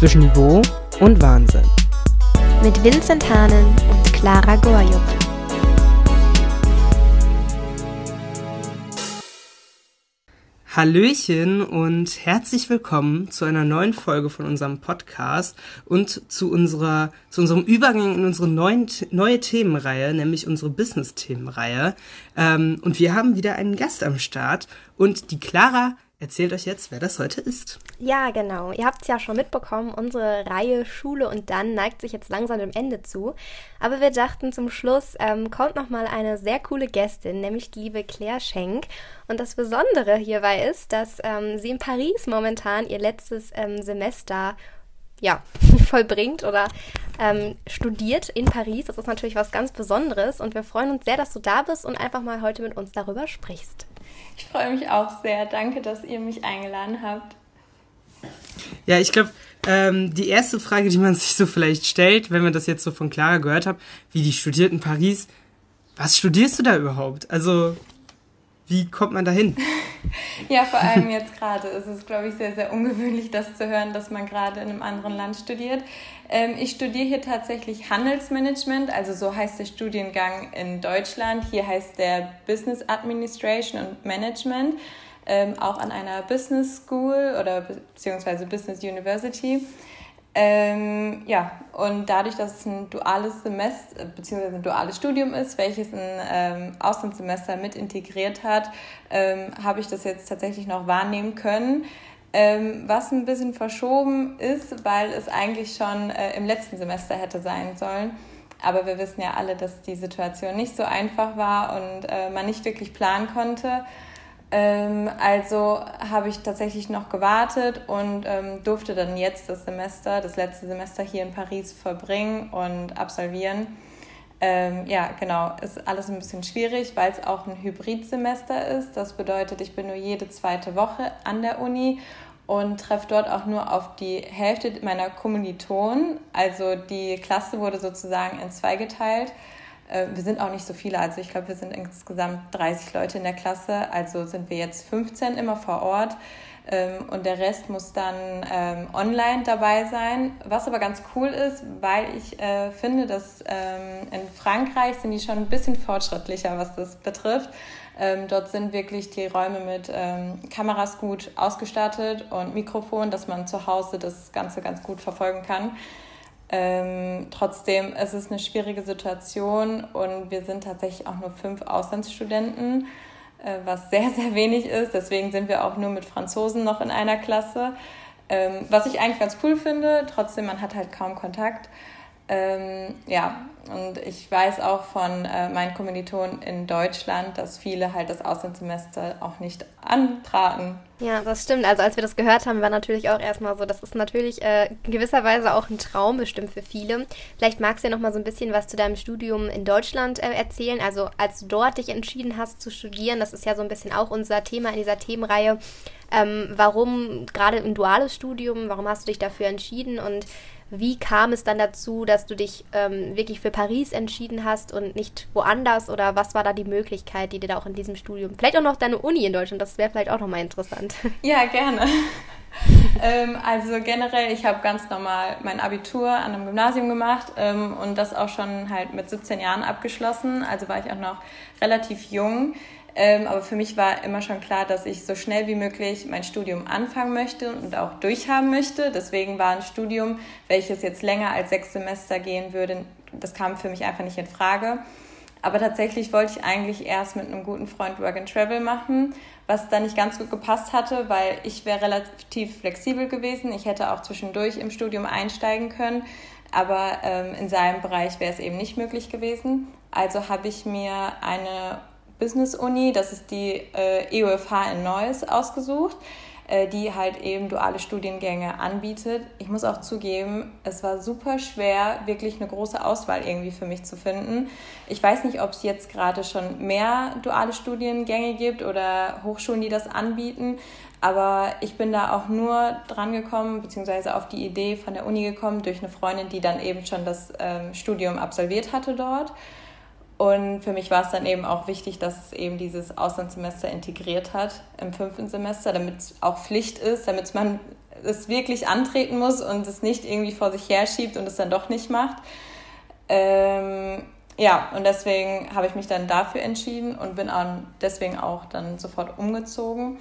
zwischen Niveau und Wahnsinn. Mit Vincent Hahnen und Clara Gorjuk. Hallöchen und herzlich willkommen zu einer neuen Folge von unserem Podcast und zu unserer, zu unserem Übergang in unsere neuen, neue Themenreihe, nämlich unsere Business-Themenreihe. Ähm, und wir haben wieder einen Gast am Start und die Clara erzählt euch jetzt, wer das heute ist. Ja, genau. Ihr habt es ja schon mitbekommen, unsere Reihe Schule und dann neigt sich jetzt langsam dem Ende zu. Aber wir dachten, zum Schluss ähm, kommt noch mal eine sehr coole Gästin, nämlich die liebe Claire Schenk. Und das Besondere hierbei ist, dass ähm, sie in Paris momentan ihr letztes ähm, Semester ja, vollbringt oder ähm, studiert in Paris. Das ist natürlich was ganz Besonderes und wir freuen uns sehr, dass du da bist und einfach mal heute mit uns darüber sprichst. Ich freue mich auch sehr. Danke, dass ihr mich eingeladen habt. Ja, ich glaube, ähm, die erste Frage, die man sich so vielleicht stellt, wenn man das jetzt so von Clara gehört hat, wie die studiert in Paris, was studierst du da überhaupt? Also, wie kommt man da hin? ja, vor allem jetzt gerade ist es, glaube ich, sehr, sehr ungewöhnlich, das zu hören, dass man gerade in einem anderen Land studiert. Ähm, ich studiere hier tatsächlich Handelsmanagement, also so heißt der Studiengang in Deutschland. Hier heißt der Business Administration und Management, ähm, auch an einer Business School oder beziehungsweise Business University. Ähm, ja, und dadurch, dass es ein duales Semester bzw. ein duales Studium ist, welches ein ähm, Auslandssemester mit integriert hat, ähm, habe ich das jetzt tatsächlich noch wahrnehmen können. Ähm, was ein bisschen verschoben ist, weil es eigentlich schon äh, im letzten Semester hätte sein sollen. Aber wir wissen ja alle, dass die Situation nicht so einfach war und äh, man nicht wirklich planen konnte. Ähm, also habe ich tatsächlich noch gewartet und ähm, durfte dann jetzt das Semester, das letzte Semester hier in Paris verbringen und absolvieren. Ähm, ja, genau, ist alles ein bisschen schwierig, weil es auch ein Hybridsemester ist. Das bedeutet, ich bin nur jede zweite Woche an der Uni und treffe dort auch nur auf die Hälfte meiner Kommilitonen. Also die Klasse wurde sozusagen in zwei geteilt. Äh, wir sind auch nicht so viele, also ich glaube, wir sind insgesamt 30 Leute in der Klasse, also sind wir jetzt 15 immer vor Ort ähm, und der Rest muss dann ähm, online dabei sein. Was aber ganz cool ist, weil ich äh, finde, dass ähm, in Frankreich sind die schon ein bisschen fortschrittlicher, was das betrifft. dort sind wirklich die Räume mit Kameras gut ausgestattet und Mikrofon, dass man zu Hause das Ganze ganz gut verfolgen kann. Ähm, trotzdem es ist es eine schwierige Situation und wir sind tatsächlich auch nur fünf Auslandsstudenten, was sehr, sehr wenig ist. Deswegen sind wir auch nur mit Franzosen noch in einer Klasse. Ähm, was ich eigentlich ganz cool finde, trotzdem, man hat halt kaum Kontakt. Ähm, ja, und ich weiß auch von äh, meinen Kommilitonen in Deutschland, dass viele halt das Auslandssemester auch nicht antraten. Ja, das stimmt. Also als wir das gehört haben, war natürlich auch erstmal so, das ist natürlich äh, in gewisser Weise auch ein Traum bestimmt für viele. Vielleicht magst du ja noch mal so ein bisschen was zu deinem Studium in Deutschland äh, erzählen. Also als du dort dich entschieden hast zu studieren, das ist ja so ein bisschen auch unser Thema in dieser Themenreihe. Ähm, warum gerade ein duales Studium, warum hast du dich dafür entschieden und wie kam es dann dazu, dass du dich ähm, wirklich für Paris entschieden hast und nicht woanders? Oder was war da die Möglichkeit, die dir da auch in diesem Studium, vielleicht auch noch deine Uni in Deutschland, das wäre vielleicht auch nochmal interessant. Ja, gerne. ähm, also generell, ich habe ganz normal mein Abitur an einem Gymnasium gemacht ähm, und das auch schon halt mit 17 Jahren abgeschlossen. Also war ich auch noch relativ jung. Ähm, aber für mich war immer schon klar, dass ich so schnell wie möglich mein Studium anfangen möchte und auch durchhaben möchte. Deswegen war ein Studium, welches jetzt länger als sechs Semester gehen würde, das kam für mich einfach nicht in Frage. Aber tatsächlich wollte ich eigentlich erst mit einem guten Freund Work and Travel machen, was dann nicht ganz gut gepasst hatte, weil ich wäre relativ flexibel gewesen. Ich hätte auch zwischendurch im Studium einsteigen können, aber ähm, in seinem Bereich wäre es eben nicht möglich gewesen. Also habe ich mir eine Business Uni, das ist die äh, EUFH in Neuss, ausgesucht, äh, die halt eben duale Studiengänge anbietet. Ich muss auch zugeben, es war super schwer, wirklich eine große Auswahl irgendwie für mich zu finden. Ich weiß nicht, ob es jetzt gerade schon mehr duale Studiengänge gibt oder Hochschulen, die das anbieten. Aber ich bin da auch nur dran gekommen, beziehungsweise auf die Idee von der Uni gekommen, durch eine Freundin, die dann eben schon das ähm, Studium absolviert hatte dort. Und für mich war es dann eben auch wichtig, dass es eben dieses Auslandssemester integriert hat im fünften Semester, damit es auch Pflicht ist, damit man es wirklich antreten muss und es nicht irgendwie vor sich herschiebt und es dann doch nicht macht. Ähm, ja, und deswegen habe ich mich dann dafür entschieden und bin auch deswegen auch dann sofort umgezogen.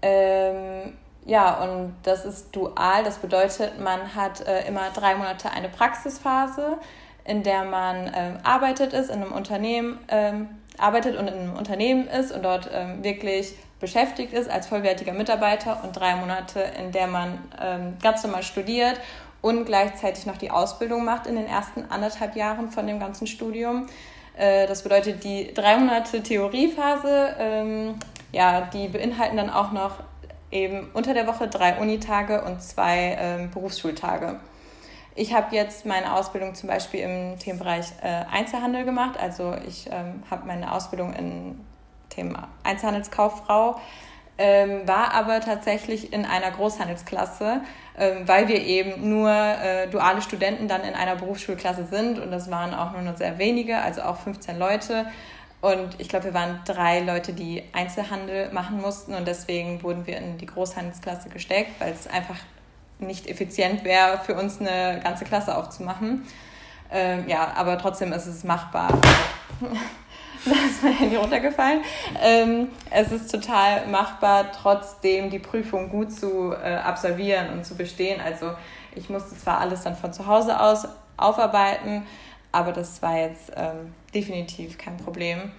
Ähm, ja, und das ist dual. Das bedeutet, man hat äh, immer drei Monate eine Praxisphase, in der man ähm, arbeitet ist, in einem Unternehmen ähm, arbeitet und in einem Unternehmen ist und dort ähm, wirklich beschäftigt ist als vollwertiger Mitarbeiter und drei Monate, in der man ähm, ganz normal studiert und gleichzeitig noch die Ausbildung macht in den ersten anderthalb Jahren von dem ganzen Studium. Äh, das bedeutet, die drei Monate Theoriephase, ähm, ja, die beinhalten dann auch noch eben unter der Woche drei Unitage und zwei ähm, Berufsschultage. Ich habe jetzt meine Ausbildung zum Beispiel im Themenbereich äh, Einzelhandel gemacht. Also ich ähm, habe meine Ausbildung in Thema Einzelhandelskauffrau ähm, war aber tatsächlich in einer Großhandelsklasse, ähm, weil wir eben nur äh, duale Studenten dann in einer Berufsschulklasse sind und das waren auch nur noch sehr wenige, also auch 15 Leute. Und ich glaube, wir waren drei Leute, die Einzelhandel machen mussten und deswegen wurden wir in die Großhandelsklasse gesteckt, weil es einfach nicht effizient wäre, für uns eine ganze Klasse aufzumachen. Ähm, ja, aber trotzdem ist es machbar. da ist mein Handy runtergefallen. Ähm, es ist total machbar, trotzdem die Prüfung gut zu äh, absolvieren und zu bestehen. Also ich musste zwar alles dann von zu Hause aus aufarbeiten, aber das war jetzt ähm, definitiv kein Problem.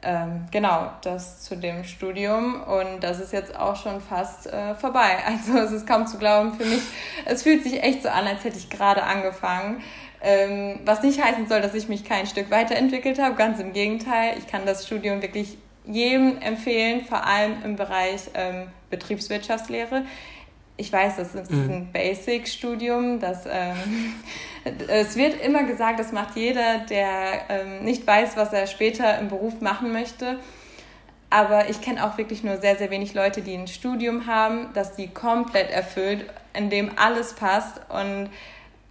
Ähm, genau, das zu dem Studium und das ist jetzt auch schon fast äh, vorbei. Also es ist kaum zu glauben für mich. Es fühlt sich echt so an, als hätte ich gerade angefangen. Ähm, was nicht heißen soll, dass ich mich kein Stück weiterentwickelt habe, ganz im Gegenteil. Ich kann das Studium wirklich jedem empfehlen, vor allem im Bereich ähm, Betriebswirtschaftslehre. Ich weiß, das ist mhm. ein Basic-Studium. ähm, es wird immer gesagt, das macht jeder, der ähm, nicht weiß, was er später im Beruf machen möchte. Aber ich kenne auch wirklich nur sehr, sehr wenig Leute, die ein Studium haben, das die komplett erfüllt, in dem alles passt. Und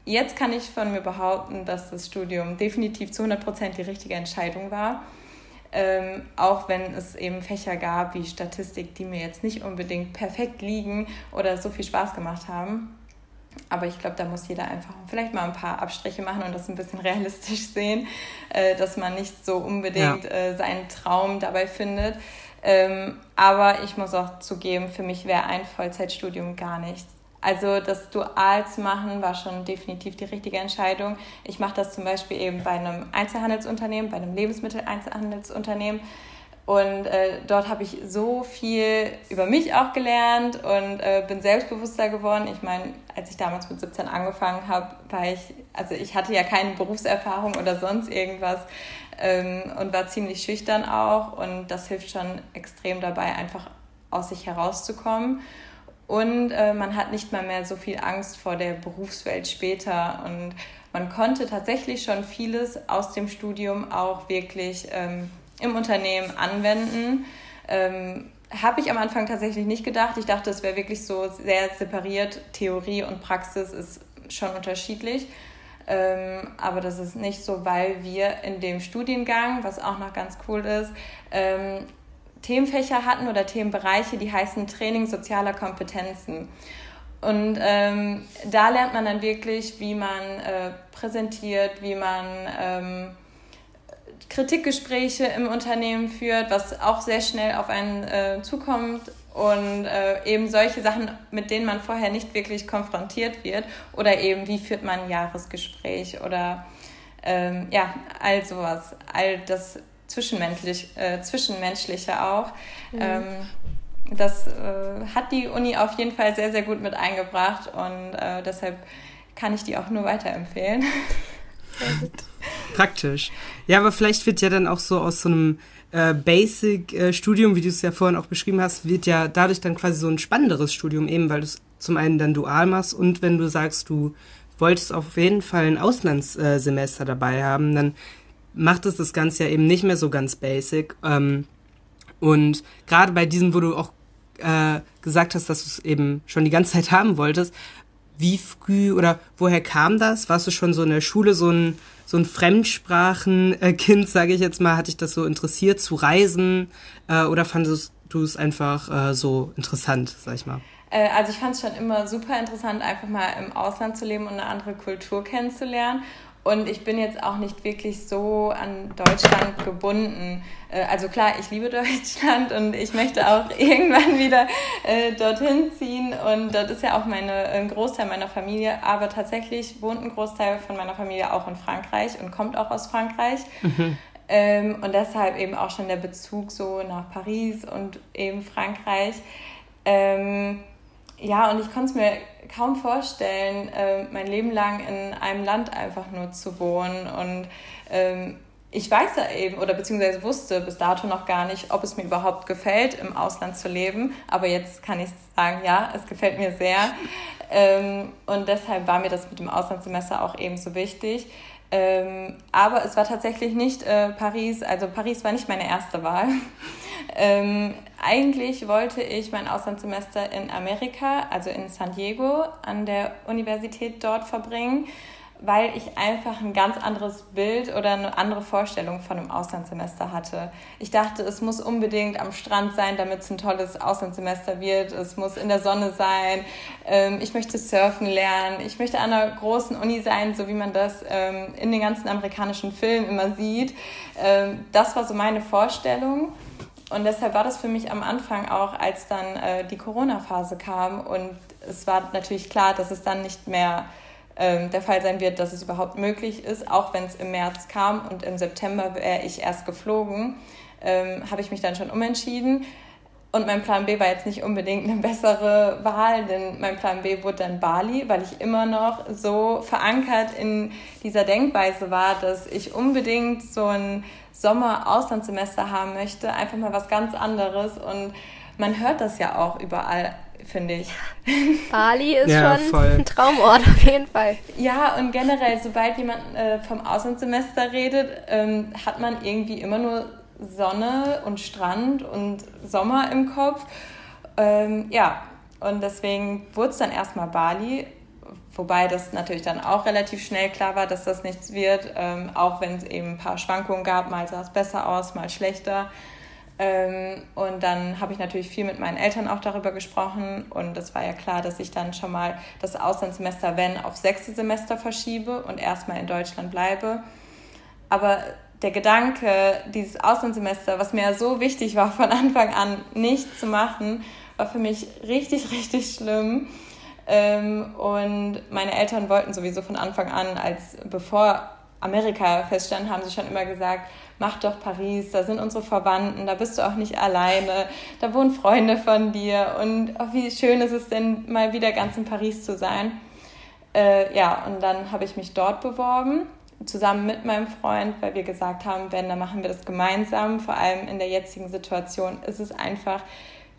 jetzt kann ich von mir behaupten, dass das Studium definitiv zu 100 Prozent die richtige Entscheidung war. Ähm, auch wenn es eben Fächer gab wie Statistik, die mir jetzt nicht unbedingt perfekt liegen oder so viel Spaß gemacht haben. Aber ich glaube, da muss jeder einfach vielleicht mal ein paar Abstriche machen und das ein bisschen realistisch sehen, äh, dass man nicht so unbedingt ja. äh, seinen Traum dabei findet. Ähm, aber ich muss auch zugeben, für mich wäre ein Vollzeitstudium gar nichts. Also das Dual zu machen war schon definitiv die richtige Entscheidung. Ich mache das zum Beispiel eben bei einem Einzelhandelsunternehmen, bei einem Lebensmitteleinzelhandelsunternehmen. Und äh, dort habe ich so viel über mich auch gelernt und äh, bin selbstbewusster geworden. Ich meine, als ich damals mit 17 angefangen habe, war ich, also ich hatte ja keine Berufserfahrung oder sonst irgendwas ähm, und war ziemlich schüchtern auch. Und das hilft schon extrem dabei, einfach aus sich herauszukommen. Und äh, man hat nicht mal mehr so viel Angst vor der Berufswelt später. Und man konnte tatsächlich schon vieles aus dem Studium auch wirklich ähm, im Unternehmen anwenden. Ähm, Habe ich am Anfang tatsächlich nicht gedacht. Ich dachte, es wäre wirklich so sehr separiert. Theorie und Praxis ist schon unterschiedlich. Ähm, aber das ist nicht so, weil wir in dem Studiengang, was auch noch ganz cool ist, ähm, Themenfächer hatten oder Themenbereiche, die heißen Training sozialer Kompetenzen. Und ähm, da lernt man dann wirklich, wie man äh, präsentiert, wie man ähm, Kritikgespräche im Unternehmen führt, was auch sehr schnell auf einen äh, zukommt und äh, eben solche Sachen, mit denen man vorher nicht wirklich konfrontiert wird oder eben wie führt man ein Jahresgespräch oder ähm, ja, all sowas. All das zwischenmenschlich, äh, zwischenmenschliche auch. Mhm. Ähm, das äh, hat die Uni auf jeden Fall sehr, sehr gut mit eingebracht und äh, deshalb kann ich die auch nur weiterempfehlen. Praktisch. Ja, aber vielleicht wird ja dann auch so aus so einem äh, Basic-Studium, wie du es ja vorhin auch beschrieben hast, wird ja dadurch dann quasi so ein spannenderes Studium, eben weil du es zum einen dann dual machst und wenn du sagst, du wolltest auf jeden Fall ein Auslandssemester dabei haben, dann macht es das Ganze ja eben nicht mehr so ganz basic. Ähm, und gerade bei diesem, wo du auch äh, gesagt hast, dass du es eben schon die ganze Zeit haben wolltest, wie früh oder woher kam das? Warst du schon so in der Schule so ein, so ein Fremdsprachenkind, sage ich jetzt mal? Hat dich das so interessiert zu reisen? Äh, oder fandest du es einfach äh, so interessant, sag ich mal? Äh, also ich fand es schon immer super interessant, einfach mal im Ausland zu leben und eine andere Kultur kennenzulernen. Und ich bin jetzt auch nicht wirklich so an Deutschland gebunden. Äh, also klar, ich liebe Deutschland und ich möchte auch irgendwann wieder äh, dorthin ziehen. Und dort ist ja auch meine, ein Großteil meiner Familie. Aber tatsächlich wohnt ein Großteil von meiner Familie auch in Frankreich und kommt auch aus Frankreich. Mhm. Ähm, und deshalb eben auch schon der Bezug so nach Paris und eben Frankreich. Ähm, ja, und ich konnte es mir kaum vorstellen, äh, mein Leben lang in einem Land einfach nur zu wohnen. Und ähm, ich weiß ja eben, oder beziehungsweise wusste bis dato noch gar nicht, ob es mir überhaupt gefällt, im Ausland zu leben. Aber jetzt kann ich sagen, ja, es gefällt mir sehr. Ähm, und deshalb war mir das mit dem Auslandssemester auch eben so wichtig. Ähm, aber es war tatsächlich nicht äh, Paris, also Paris war nicht meine erste Wahl. ähm, eigentlich wollte ich mein Auslandssemester in Amerika, also in San Diego, an der Universität dort verbringen weil ich einfach ein ganz anderes Bild oder eine andere Vorstellung von einem Auslandssemester hatte. Ich dachte, es muss unbedingt am Strand sein, damit es ein tolles Auslandssemester wird. Es muss in der Sonne sein. Ähm, ich möchte surfen lernen. Ich möchte an einer großen Uni sein, so wie man das ähm, in den ganzen amerikanischen Filmen immer sieht. Ähm, das war so meine Vorstellung. Und deshalb war das für mich am Anfang auch, als dann äh, die Corona-Phase kam. Und es war natürlich klar, dass es dann nicht mehr ähm, der Fall sein wird, dass es überhaupt möglich ist, auch wenn es im März kam und im September wäre ich erst geflogen, ähm, habe ich mich dann schon umentschieden. Und mein Plan B war jetzt nicht unbedingt eine bessere Wahl, denn mein Plan B wurde dann Bali, weil ich immer noch so verankert in dieser Denkweise war, dass ich unbedingt so ein Sommer-Auslandssemester haben möchte, einfach mal was ganz anderes. Und man hört das ja auch überall finde ich. Bali ist ja, schon voll. ein Traumort auf jeden Fall. Ja, und generell, sobald jemand äh, vom Auslandssemester redet, ähm, hat man irgendwie immer nur Sonne und Strand und Sommer im Kopf. Ähm, ja, und deswegen wurde es dann erstmal Bali, wobei das natürlich dann auch relativ schnell klar war, dass das nichts wird, ähm, auch wenn es eben ein paar Schwankungen gab, mal sah es besser aus, mal schlechter. Ähm, und dann habe ich natürlich viel mit meinen Eltern auch darüber gesprochen. Und es war ja klar, dass ich dann schon mal das Auslandssemester, wenn, auf sechste Semester verschiebe und erstmal in Deutschland bleibe. Aber der Gedanke, dieses Auslandssemester, was mir ja so wichtig war, von Anfang an nicht zu machen, war für mich richtig, richtig schlimm. Ähm, und meine Eltern wollten sowieso von Anfang an, als bevor Amerika feststand, haben sie schon immer gesagt, mach doch Paris, da sind unsere Verwandten, da bist du auch nicht alleine, da wohnen Freunde von dir und oh, wie schön ist es denn, mal wieder ganz in Paris zu sein. Äh, ja, und dann habe ich mich dort beworben, zusammen mit meinem Freund, weil wir gesagt haben, wenn, dann machen wir das gemeinsam. Vor allem in der jetzigen Situation ist es einfach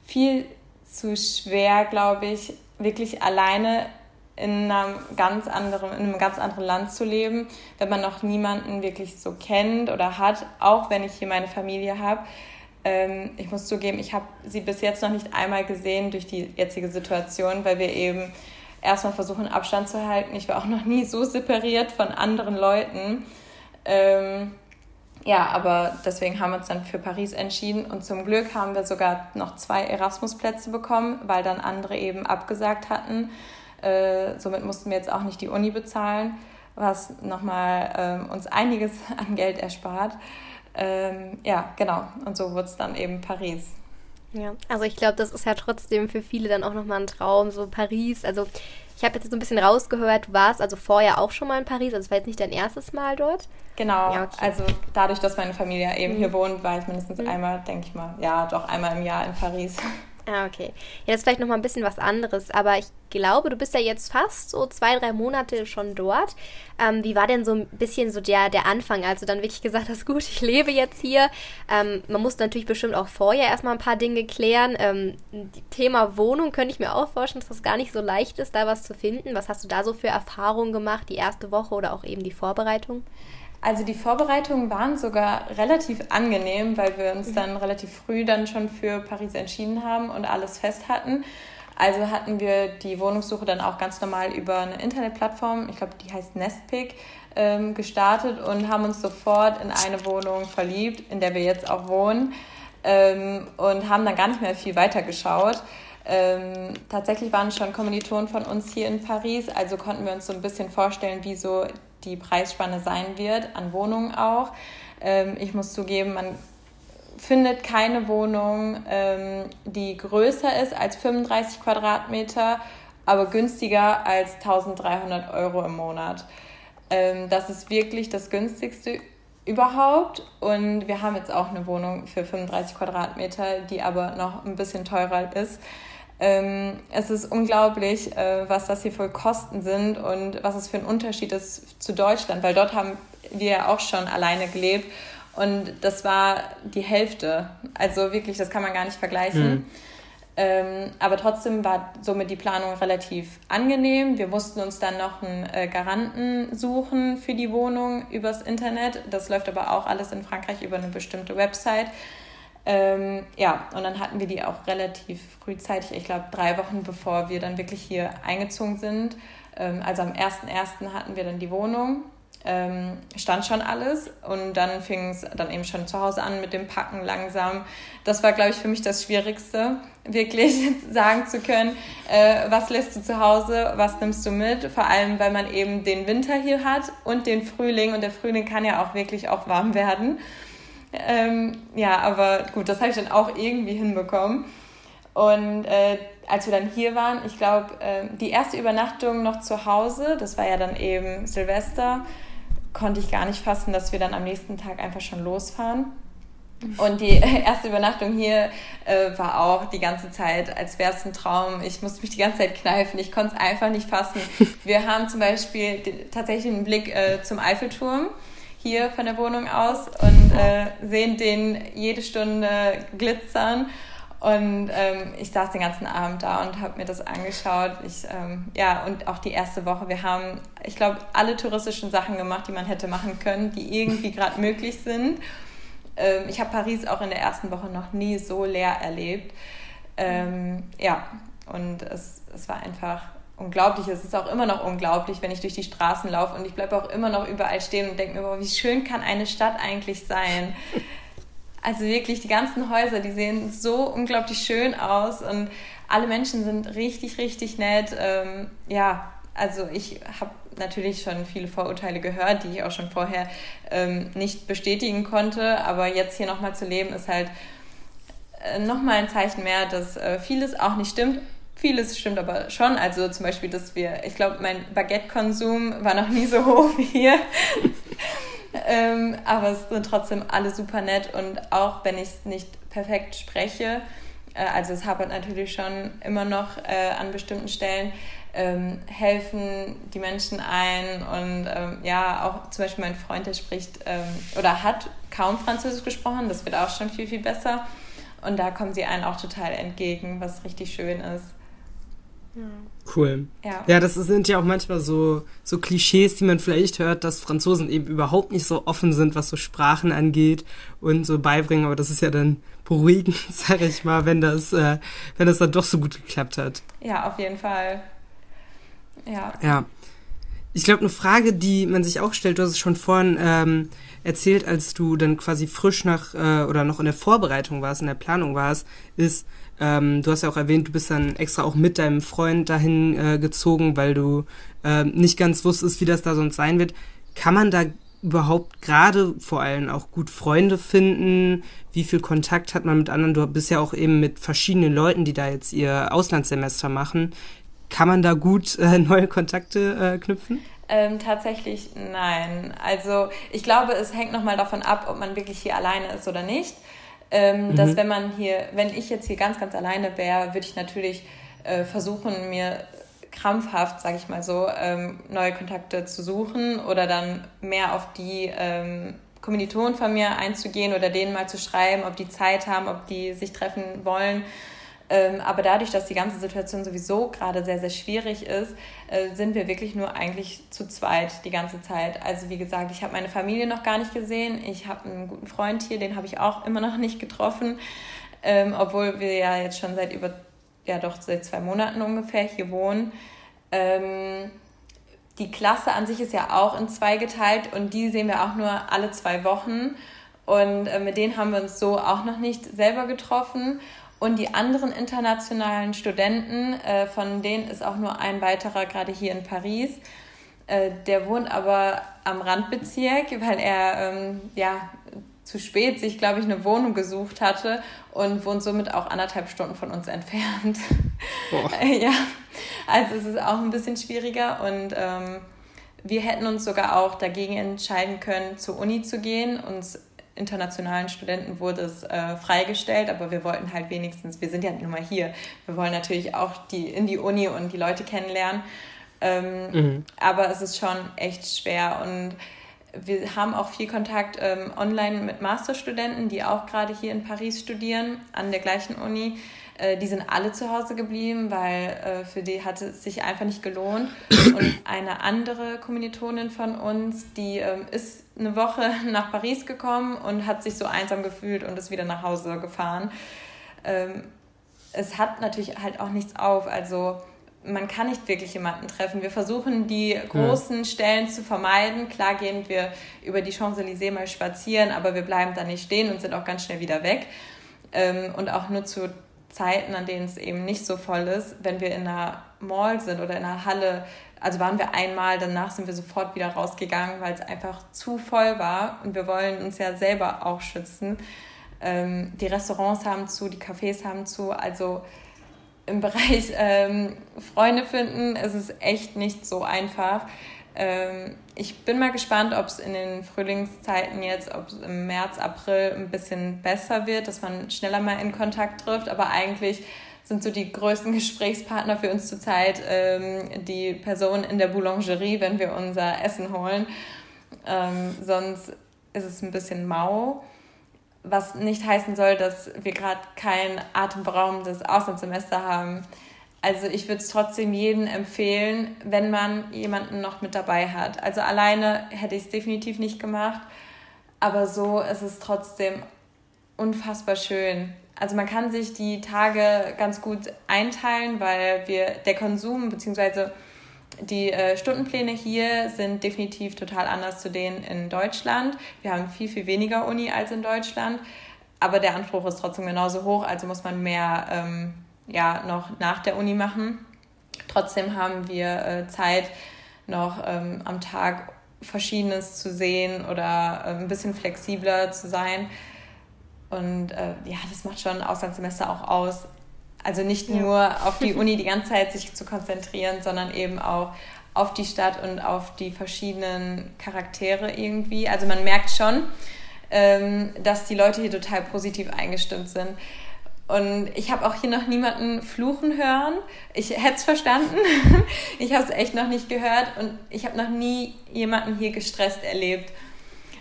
viel zu schwer, glaube ich, wirklich alleine in einem ganz anderen, in einem ganz anderen Land zu leben, wenn man noch niemanden wirklich so kennt oder hat, auch wenn ich hier meine Familie habe. Ähm, ich muss zugeben, ich habe sie bis jetzt noch nicht einmal gesehen durch die jetzige Situation, weil wir eben erstmal versuchen, Abstand zu halten. Ich war auch noch nie so separiert von anderen Leuten. Ähm, ja, aber deswegen haben wir uns dann für Paris entschieden und zum Glück haben wir sogar noch zwei Erasmus-Plätze bekommen, weil dann andere eben abgesagt hatten. Äh, somit mussten wir jetzt auch nicht die Uni bezahlen, was nochmal ähm, uns einiges an Geld erspart. Ähm, ja, genau. Und so wurde es dann eben Paris. Ja, also ich glaube, das ist ja trotzdem für viele dann auch nochmal ein Traum, so Paris. Also ich habe jetzt so ein bisschen rausgehört, du warst also vorher auch schon mal in Paris, also es war jetzt nicht dein erstes Mal dort? Genau, ja, okay. also dadurch, dass meine Familie eben mhm. hier wohnt, war ich mindestens mhm. einmal, denke ich mal, ja, doch einmal im Jahr in Paris. Ah, okay. Ja, das ist vielleicht nochmal ein bisschen was anderes, aber ich glaube, du bist ja jetzt fast so zwei, drei Monate schon dort. Ähm, wie war denn so ein bisschen so der, der Anfang, als du dann wirklich gesagt hast, gut, ich lebe jetzt hier. Ähm, man muss natürlich bestimmt auch vorher erstmal ein paar Dinge klären. Ähm, Thema Wohnung könnte ich mir auch vorstellen, dass das gar nicht so leicht ist, da was zu finden. Was hast du da so für Erfahrungen gemacht, die erste Woche oder auch eben die Vorbereitung? Also die Vorbereitungen waren sogar relativ angenehm, weil wir uns dann relativ früh dann schon für Paris entschieden haben und alles fest hatten. Also hatten wir die Wohnungssuche dann auch ganz normal über eine Internetplattform, ich glaube, die heißt Nestpick, ähm, gestartet und haben uns sofort in eine Wohnung verliebt, in der wir jetzt auch wohnen. ähm, und haben dann gar nicht mehr viel weiter geschaut. Ähm, tatsächlich waren schon Kommilitonen von uns hier in Paris, also konnten wir uns so ein bisschen vorstellen, wie so die Preisspanne sein wird, an Wohnungen auch. Ähm, ich muss zugeben, man findet keine Wohnung, ähm, die größer ist als 35 Quadratmeter, aber günstiger als 1300 Euro im Monat. Ähm, das ist wirklich das günstigste überhaupt. Und wir haben jetzt auch eine Wohnung für 35 Quadratmeter, die aber noch ein bisschen teurer ist. Ähm, es ist unglaublich, äh, was das hier für Kosten sind und was es für ein Unterschied ist zu Deutschland, weil dort haben wir ja auch schon alleine gelebt und das war die Hälfte. Also wirklich, das kann man gar nicht vergleichen. Mhm. Ähm, aber trotzdem war somit die Planung relativ angenehm. Wir mussten uns dann noch einen äh, Garanten suchen für die Wohnung übers Internet. Das läuft aber auch alles in Frankreich über eine bestimmte Website. Ähm, ja, und dann hatten wir die auch relativ frühzeitig, ich glaube drei Wochen bevor wir dann wirklich hier eingezogen sind. Ähm, also am 1.1. hatten wir dann die Wohnung ähm, stand schon alles und dann fing es dann eben schon zu Hause an mit dem Packen langsam. Das war, glaube ich, für mich das Schwierigste, wirklich sagen zu können, äh, was lässt du zu Hause, was nimmst du mit, vor allem, weil man eben den Winter hier hat und den Frühling und der Frühling kann ja auch wirklich auch warm werden. Ähm, ja, aber gut, das habe ich dann auch irgendwie hinbekommen. Und äh, als wir dann hier waren, ich glaube, äh, die erste Übernachtung noch zu Hause, das war ja dann eben Silvester, konnte ich gar nicht fassen, dass wir dann am nächsten Tag einfach schon losfahren. Und die erste Übernachtung hier äh, war auch die ganze Zeit, als wäre es ein Traum. Ich musste mich die ganze Zeit kneifen. Ich konnte es einfach nicht fassen. Wir haben zum Beispiel tatsächlich einen Blick äh, zum Eiffelturm hier von der Wohnung aus und äh, sehen den jede Stunde glitzern. Und ähm, ich saß den ganzen Abend da und habe mir das angeschaut. Ich, ähm, ja, und auch die erste Woche. Wir haben, ich glaube, alle touristischen Sachen gemacht, die man hätte machen können, die irgendwie gerade möglich sind. Ähm, ich habe Paris auch in der ersten Woche noch nie so leer erlebt. Ähm, ja, und es, es war einfach unglaublich. Es ist auch immer noch unglaublich, wenn ich durch die Straßen laufe und ich bleibe auch immer noch überall stehen und denke mir, boah, wie schön kann eine Stadt eigentlich sein? Also wirklich, die ganzen Häuser, die sehen so unglaublich schön aus und alle Menschen sind richtig, richtig nett. Ähm, ja, also ich habe natürlich schon viele Vorurteile gehört, die ich auch schon vorher ähm, nicht bestätigen konnte, aber jetzt hier nochmal zu leben ist halt äh, nochmal ein Zeichen mehr, dass äh, vieles auch nicht stimmt. Vieles stimmt aber schon. Also zum Beispiel, dass wir, ich glaube, mein Baguette-Konsum war noch nie so hoch wie hier. ähm, aber es sind trotzdem alle super nett und auch wenn ich es nicht perfekt spreche, äh, also es hapert natürlich schon immer noch äh, an bestimmten Stellen, ähm, helfen die Menschen ein und ähm, ja, auch zum Beispiel mein Freund, der spricht ähm, oder hat kaum Französisch gesprochen, das wird auch schon viel, viel besser und da kommen sie einen auch total entgegen, was richtig schön ist. Cool. Ja. ja, das sind ja auch manchmal so, so Klischees, die man vielleicht hört, dass Franzosen eben überhaupt nicht so offen sind, was so Sprachen angeht und so beibringen. Aber das ist ja dann beruhigend, sag ich mal, wenn das, äh, wenn das dann doch so gut geklappt hat. Ja, auf jeden Fall. Ja. Ja. Ich glaube, eine Frage, die man sich auch stellt, du hast es schon vorhin ähm, erzählt, als du dann quasi frisch nach äh, oder noch in der Vorbereitung warst, in der Planung warst, ist, ähm, du hast ja auch erwähnt, du bist dann extra auch mit deinem Freund dahin äh, gezogen, weil du äh, nicht ganz wusstest, wie das da sonst sein wird. Kann man da überhaupt gerade vor allem auch gut Freunde finden? Wie viel Kontakt hat man mit anderen? Du bist ja auch eben mit verschiedenen Leuten, die da jetzt ihr Auslandssemester machen. Kann man da gut äh, neue Kontakte äh, knüpfen? Ähm, tatsächlich nein. Also ich glaube, es hängt nochmal davon ab, ob man wirklich hier alleine ist oder nicht. Ähm, mhm. Dass wenn man hier, wenn ich jetzt hier ganz, ganz alleine wäre, würde ich natürlich äh, versuchen, mir krampfhaft, sage ich mal so, ähm, neue Kontakte zu suchen oder dann mehr auf die ähm, Kommilitonen von mir einzugehen oder denen mal zu schreiben, ob die Zeit haben, ob die sich treffen wollen. Ähm, aber dadurch, dass die ganze Situation sowieso gerade sehr, sehr schwierig ist, äh, sind wir wirklich nur eigentlich zu zweit die ganze Zeit. Also wie gesagt, ich habe meine Familie noch gar nicht gesehen. Ich habe einen guten Freund hier, den habe ich auch immer noch nicht getroffen, ähm, obwohl wir ja jetzt schon seit über, ja doch seit zwei Monaten ungefähr hier wohnen. Ähm, die Klasse an sich ist ja auch in zwei geteilt und die sehen wir auch nur alle zwei Wochen. Und äh, mit denen haben wir uns so auch noch nicht selber getroffen. Und die anderen internationalen Studenten, äh, von denen ist auch nur ein weiterer gerade hier in Paris. Äh, der wohnt aber am Randbezirk, weil er ähm, ja zu spät sich, glaube ich, eine Wohnung gesucht hatte und wohnt somit auch anderthalb Stunden von uns entfernt. ja, also es ist auch ein bisschen schwieriger und ähm, wir hätten uns sogar auch dagegen entscheiden können, zur Uni zu gehen. Uns internationalen Studenten wurde es äh, freigestellt, aber wir wollten halt wenigstens, wir sind ja nun mal hier, wir wollen natürlich auch die, in die Uni und die Leute kennenlernen. Ähm, mhm. Aber es ist schon echt schwer und wir haben auch viel Kontakt ähm, online mit Masterstudenten, die auch gerade hier in Paris studieren, an der gleichen Uni. Äh, die sind alle zu Hause geblieben, weil äh, für die hat es sich einfach nicht gelohnt. Und eine andere Kommilitonin von uns, die ähm, ist eine Woche nach Paris gekommen und hat sich so einsam gefühlt und ist wieder nach Hause gefahren. Ähm, es hat natürlich halt auch nichts auf. Also man kann nicht wirklich jemanden treffen. Wir versuchen, die großen. Stellen zu vermeiden. Klar gehen wir über die Champs-Élysées mal spazieren, aber wir bleiben da nicht stehen und sind auch ganz schnell wieder weg. Ähm, und auch nur zu Zeiten, an denen es eben nicht so voll ist, wenn wir in einer Mall sind oder in einer Halle, also waren wir einmal, danach sind wir sofort wieder rausgegangen, weil es einfach zu voll war und wir wollen uns ja selber auch schützen. Ähm, die Restaurants haben zu, die Cafés haben zu, also im Bereich ähm, Freunde finden ist es echt nicht so einfach. Ähm, ich bin mal gespannt, ob es in den Frühlingszeiten jetzt, ob es im März, April ein bisschen besser wird, dass man schneller mal in Kontakt trifft. Aber eigentlich sind so die größten Gesprächspartner für uns zurzeit ähm, die Personen in der Boulangerie, wenn wir unser Essen holen. Ähm, sonst ist es ein bisschen mau was nicht heißen soll, dass wir gerade kein atemberaubendes Auslandssemester haben. Also ich würde es trotzdem jedem empfehlen, wenn man jemanden noch mit dabei hat. Also alleine hätte ich es definitiv nicht gemacht, aber so ist es trotzdem unfassbar schön. Also man kann sich die Tage ganz gut einteilen, weil wir der Konsum bzw. Die äh, Stundenpläne hier sind definitiv total anders zu denen in Deutschland. Wir haben viel, viel weniger Uni als in Deutschland, aber der Anspruch ist trotzdem genauso hoch, also muss man mehr ähm, ja, noch nach der Uni machen. Trotzdem haben wir äh, Zeit, noch ähm, am Tag Verschiedenes zu sehen oder äh, ein bisschen flexibler zu sein. Und äh, ja, das macht schon ein Auslandssemester auch aus. Also nicht ja. nur auf die Uni die ganze Zeit sich zu konzentrieren, sondern eben auch auf die Stadt und auf die verschiedenen Charaktere irgendwie. Also man merkt schon, ähm, dass die Leute hier total positiv eingestimmt sind. Und ich habe auch hier noch niemanden fluchen hören. Ich hätte es verstanden. ich habe es echt noch nicht gehört und ich habe noch nie jemanden hier gestresst erlebt.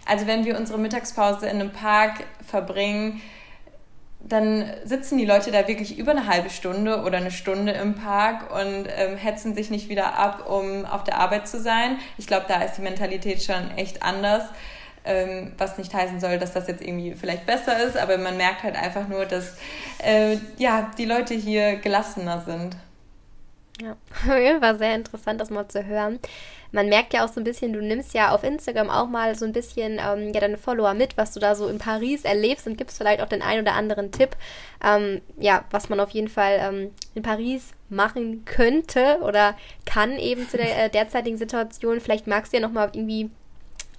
Also wenn wir unsere Mittagspause in einem Park verbringen, dann sitzen die Leute da wirklich über eine halbe Stunde oder eine Stunde im Park und ähm, hetzen sich nicht wieder ab, um auf der Arbeit zu sein. Ich glaube, da ist die Mentalität schon echt anders. Ähm, was nicht heißen soll, dass das jetzt irgendwie vielleicht besser ist, aber man merkt halt einfach nur, dass äh, ja, die Leute hier gelassener sind. Ja, war sehr interessant, das mal zu hören man merkt ja auch so ein bisschen, du nimmst ja auf Instagram auch mal so ein bisschen ähm, ja, deine Follower mit, was du da so in Paris erlebst und gibst vielleicht auch den einen oder anderen Tipp, ähm, ja, was man auf jeden Fall ähm, in Paris machen könnte oder kann eben zu der äh, derzeitigen Situation. Vielleicht magst du ja nochmal irgendwie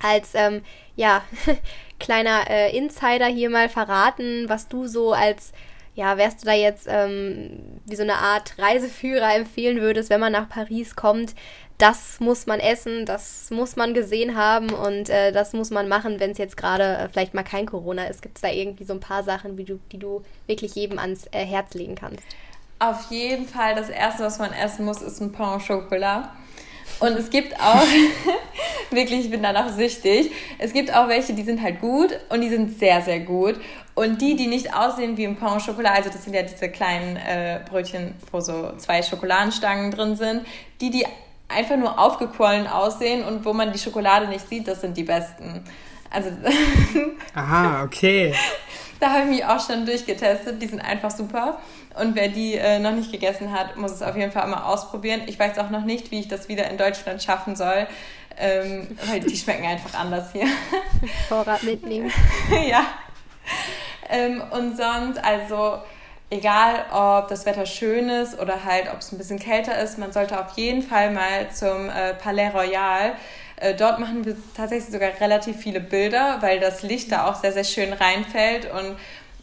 als ähm, ja kleiner äh, Insider hier mal verraten, was du so als ja, wärst du da jetzt ähm, wie so eine Art Reiseführer empfehlen würdest, wenn man nach Paris kommt, das muss man essen, das muss man gesehen haben und äh, das muss man machen, wenn es jetzt gerade äh, vielleicht mal kein Corona ist. Gibt es da irgendwie so ein paar Sachen, wie du, die du wirklich jedem ans äh, Herz legen kannst? Auf jeden Fall, das Erste, was man essen muss, ist ein Pain au Chocolat. Und es gibt auch, wirklich, ich bin danach süchtig, es gibt auch welche, die sind halt gut und die sind sehr, sehr gut. Und die, die nicht aussehen wie ein Pain au Chocolat, also das sind ja diese kleinen äh, Brötchen, wo so zwei Schokoladenstangen drin sind, die, die einfach nur aufgequollen aussehen und wo man die Schokolade nicht sieht, das sind die besten. Also. Aha, okay. Da habe ich mich auch schon durchgetestet. Die sind einfach super. Und wer die äh, noch nicht gegessen hat, muss es auf jeden Fall mal ausprobieren. Ich weiß auch noch nicht, wie ich das wieder in Deutschland schaffen soll. ähm, weil die schmecken einfach anders hier. Vorrat mitnehmen. ja. Ähm, und sonst, also egal ob das Wetter schön ist oder halt ob es ein bisschen kälter ist, man sollte auf jeden Fall mal zum äh, Palais Royal. Äh, dort machen wir tatsächlich sogar relativ viele Bilder, weil das Licht da auch sehr, sehr schön reinfällt und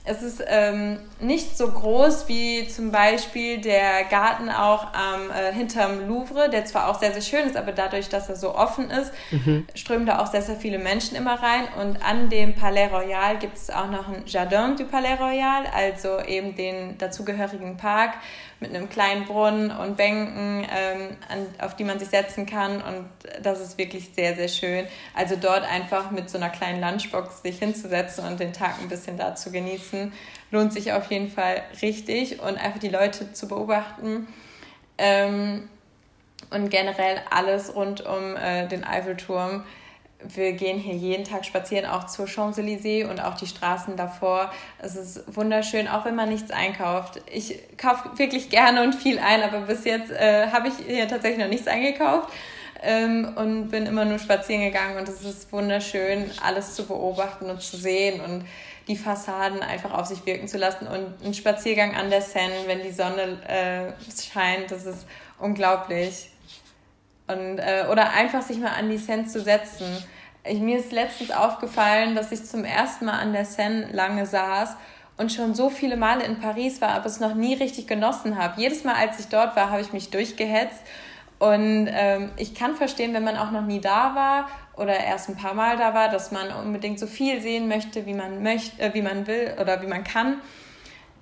es ist ähm, nicht so groß wie zum Beispiel der Garten auch ähm, äh, hinterm Louvre, der zwar auch sehr, sehr schön ist, aber dadurch, dass er so offen ist, mhm. strömen da auch sehr, sehr viele Menschen immer rein. Und an dem Palais Royal gibt es auch noch ein Jardin du Palais Royal, also eben den dazugehörigen Park mit einem kleinen Brunnen und Bänken, ähm, an, auf die man sich setzen kann. Und das ist wirklich sehr, sehr schön. Also dort einfach mit so einer kleinen Lunchbox sich hinzusetzen und den Tag ein bisschen da zu genießen, lohnt sich auf jeden Fall richtig. Und einfach die Leute zu beobachten. Ähm, und generell alles rund um äh, den Eiffelturm wir gehen hier jeden Tag spazieren, auch zur Champs-Élysées und auch die Straßen davor. Es ist wunderschön, auch wenn man nichts einkauft. Ich kaufe wirklich gerne und viel ein, aber bis jetzt äh, habe ich hier tatsächlich noch nichts eingekauft ähm, und bin immer nur spazieren gegangen und es ist wunderschön, alles zu beobachten und zu sehen und die Fassaden einfach auf sich wirken zu lassen und ein Spaziergang an der Seine, wenn die Sonne äh, scheint, das ist unglaublich. Und, äh, oder einfach sich mal an die Seine zu setzen. Ich, mir ist letztens aufgefallen, dass ich zum ersten Mal an der Seine lange saß und schon so viele Male in Paris war, aber es noch nie richtig genossen habe. Jedes Mal, als ich dort war, habe ich mich durchgehetzt. Und ähm, ich kann verstehen, wenn man auch noch nie da war oder erst ein paar Mal da war, dass man unbedingt so viel sehen möchte, wie man möchte, äh, wie man will oder wie man kann.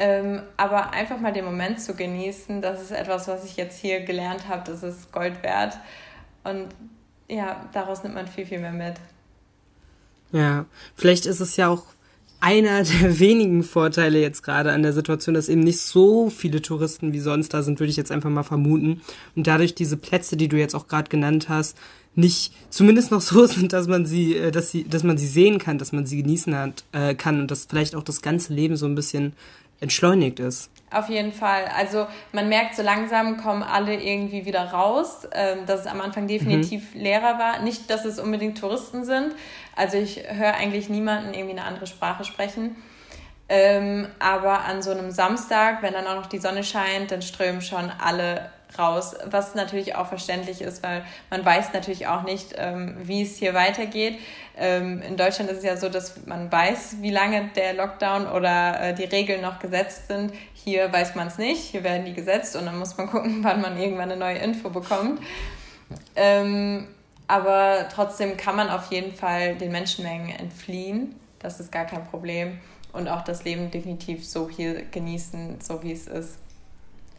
Ähm, aber einfach mal den Moment zu genießen, das ist etwas, was ich jetzt hier gelernt habe, das ist Gold wert. Und ja, daraus nimmt man viel, viel mehr mit. Ja, vielleicht ist es ja auch einer der wenigen Vorteile jetzt gerade an der Situation, dass eben nicht so viele Touristen wie sonst da sind, würde ich jetzt einfach mal vermuten. Und dadurch diese Plätze, die du jetzt auch gerade genannt hast, nicht zumindest noch so sind, dass man sie, äh, dass sie, dass man sie sehen kann, dass man sie genießen hat, äh, kann und dass vielleicht auch das ganze Leben so ein bisschen entschleunigt ist. Auf jeden Fall. Also man merkt, so langsam kommen alle irgendwie wieder raus, ähm, dass es am Anfang definitiv mhm. leerer war. Nicht, dass es unbedingt Touristen sind. Also ich höre eigentlich niemanden irgendwie eine andere Sprache sprechen. Ähm, aber an so einem Samstag, wenn dann auch noch die Sonne scheint, dann strömen schon alle raus, was natürlich auch verständlich ist, weil man weiß natürlich auch nicht, ähm, wie es hier weitergeht. Ähm, in Deutschland ist es ja so, dass man weiß, wie lange der Lockdown oder äh, die Regeln noch gesetzt sind. Hier weiß man es nicht, hier werden die gesetzt und dann muss man gucken, wann man irgendwann eine neue Info bekommt. Ähm, aber trotzdem kann man auf jeden Fall den Menschenmengen entfliehen. Das ist gar kein Problem. Und auch das Leben definitiv so hier genießen, so wie es ist.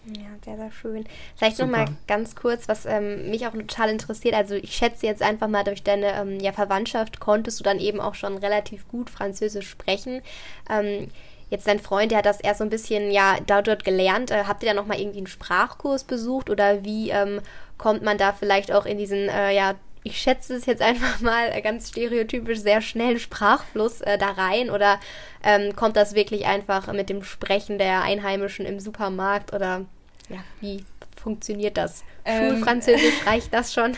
Ja, sehr, sehr schön. Vielleicht nochmal ganz kurz, was ähm, mich auch total interessiert. Also ich schätze jetzt einfach mal durch deine ähm, ja, Verwandtschaft konntest du dann eben auch schon relativ gut Französisch sprechen. Ähm, jetzt dein Freund, der hat das erst so ein bisschen ja dort, gelernt. Äh, habt ihr da nochmal irgendwie einen Sprachkurs besucht oder wie ähm, kommt man da vielleicht auch in diesen äh, ja ich schätze es jetzt einfach mal ganz stereotypisch sehr schnell Sprachfluss äh, da rein oder ähm, kommt das wirklich einfach mit dem Sprechen der Einheimischen im Supermarkt oder ja, wie funktioniert das? Ähm, Schulfranzösisch reicht das schon?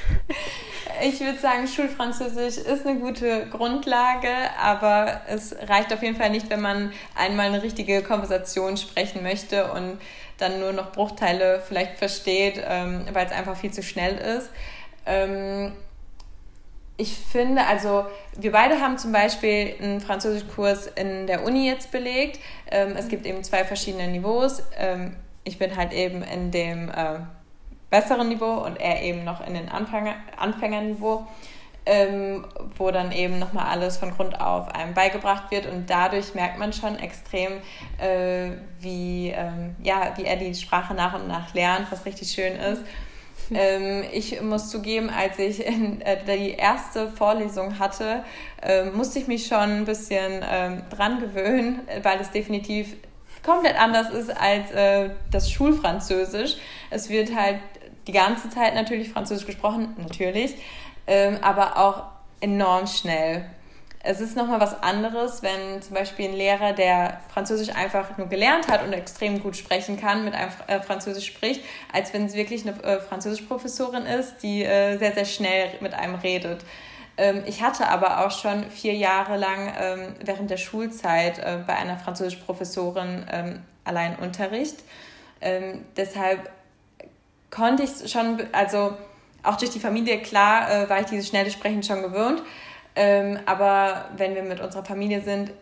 Ich würde sagen, Schulfranzösisch ist eine gute Grundlage, aber es reicht auf jeden Fall nicht, wenn man einmal eine richtige Konversation sprechen möchte und dann nur noch Bruchteile vielleicht versteht, ähm, weil es einfach viel zu schnell ist. Ähm, ich finde, also wir beide haben zum Beispiel einen Französischkurs in der Uni jetzt belegt. Ähm, es gibt eben zwei verschiedene Niveaus. Ähm, ich bin halt eben in dem äh, besseren Niveau und er eben noch in den Anfänger, Anfängerniveau, ähm, wo dann eben nochmal alles von Grund auf einem beigebracht wird und dadurch merkt man schon extrem, äh, wie, ähm, ja, wie er die Sprache nach und nach lernt, was richtig schön ist. Ähm, ich muss zugeben, als ich in, äh, die erste Vorlesung hatte, äh, musste ich mich schon ein bisschen ähm, dran gewöhnen, weil es definitiv komplett anders ist als äh, das Schulfranzösisch. Es wird halt die ganze Zeit natürlich Französisch gesprochen, natürlich, ähm, aber auch enorm schnell. Es ist nochmal was anderes, wenn zum Beispiel ein Lehrer, der Französisch einfach nur gelernt hat und extrem gut sprechen kann, mit einem äh, Französisch spricht, als wenn es wirklich eine äh, Französischprofessorin ist, die äh, sehr, sehr schnell mit einem redet. Ähm, ich hatte aber auch schon vier Jahre lang ähm, während der Schulzeit bei einer Französischprofessorin ähm, allein Unterricht. Deshalb konnte ich schon, also auch durch die Familie, klar, war ich dieses schnelle Sprechen schon gewöhnt. Ähm, aber wenn wir mit unserer Familie sind,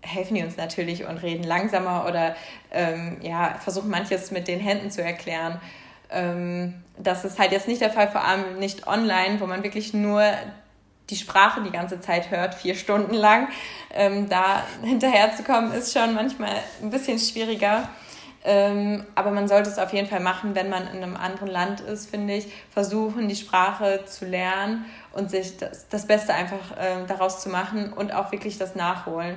helfen die uns natürlich und reden langsamer oder ähm, ja, versuchen manches mit den Händen zu erklären. Ähm, das ist halt jetzt nicht der Fall, vor allem nicht online, wo man wirklich nur die Sprache die ganze Zeit hört, vier Stunden lang. Ähm, da hinterherzukommen, ist schon manchmal ein bisschen schwieriger. Ähm, aber man sollte es auf jeden Fall machen, wenn man in einem anderen Land ist, finde ich. Versuchen, die Sprache zu lernen und sich das, das Beste einfach äh, daraus zu machen und auch wirklich das nachholen.